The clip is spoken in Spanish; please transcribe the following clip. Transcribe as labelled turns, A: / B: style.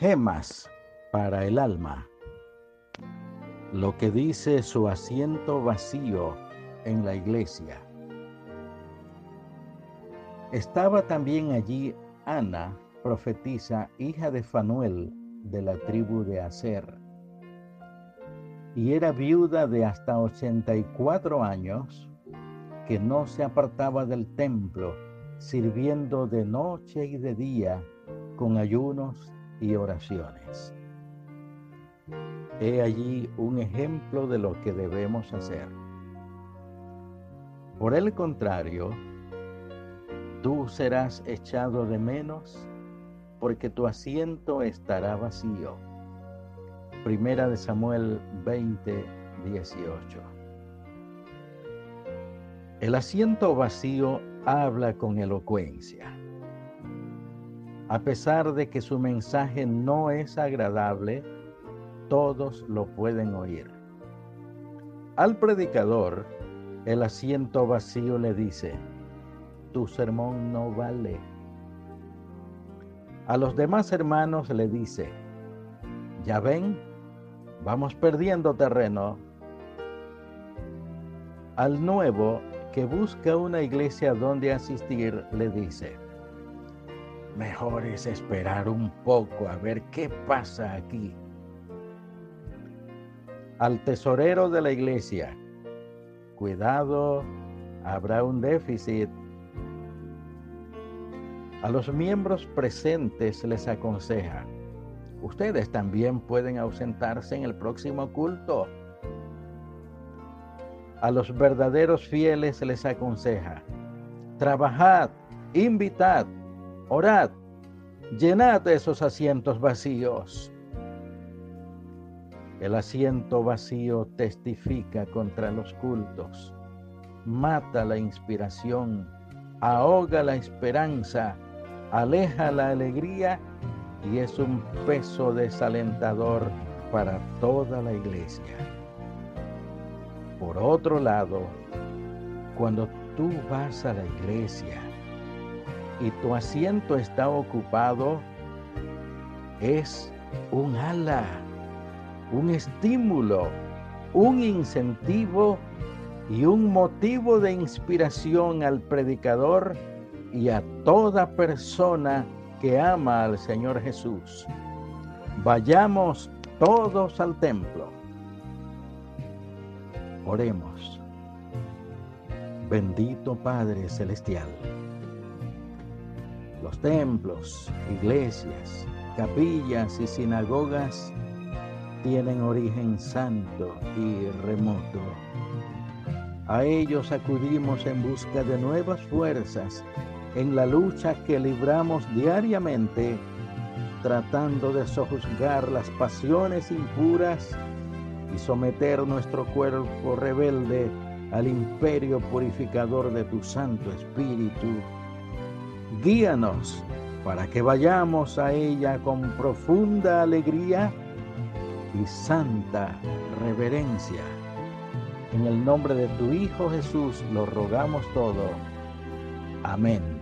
A: gemas para el alma. Lo que dice su asiento vacío en la iglesia. Estaba también allí Ana, profetisa, hija de Fanuel, de la tribu de Aser, y era viuda de hasta 84 años, que no se apartaba del templo, sirviendo de noche y de día con ayunos y oraciones. He allí un ejemplo de lo que debemos hacer. Por el contrario, tú serás echado de menos porque tu asiento estará vacío. Primera de Samuel 20, 18. El asiento vacío habla con elocuencia. A pesar de que su mensaje no es agradable, todos lo pueden oír. Al predicador, el asiento vacío le dice, tu sermón no vale. A los demás hermanos le dice, ya ven, vamos perdiendo terreno. Al nuevo que busca una iglesia donde asistir, le dice, mejor es esperar un poco a ver qué pasa aquí al tesorero de la iglesia, cuidado, habrá un déficit. A los miembros presentes les aconseja, ustedes también pueden ausentarse en el próximo culto. A los verdaderos fieles les aconseja, trabajad, invitad, orad, llenad esos asientos vacíos. El asiento vacío testifica contra los cultos, mata la inspiración, ahoga la esperanza, aleja la alegría y es un peso desalentador para toda la iglesia. Por otro lado, cuando tú vas a la iglesia y tu asiento está ocupado, es un ala un estímulo, un incentivo y un motivo de inspiración al predicador y a toda persona que ama al Señor Jesús. Vayamos todos al templo. Oremos. Bendito Padre Celestial. Los templos, iglesias, capillas y sinagogas tienen origen santo y remoto. A ellos acudimos en busca de nuevas fuerzas en la lucha que libramos diariamente, tratando de sojuzgar las pasiones impuras y someter nuestro cuerpo rebelde al imperio purificador de tu Santo Espíritu. Guíanos para que vayamos a ella con profunda alegría y santa reverencia. En el nombre de tu Hijo Jesús lo rogamos todo. Amén.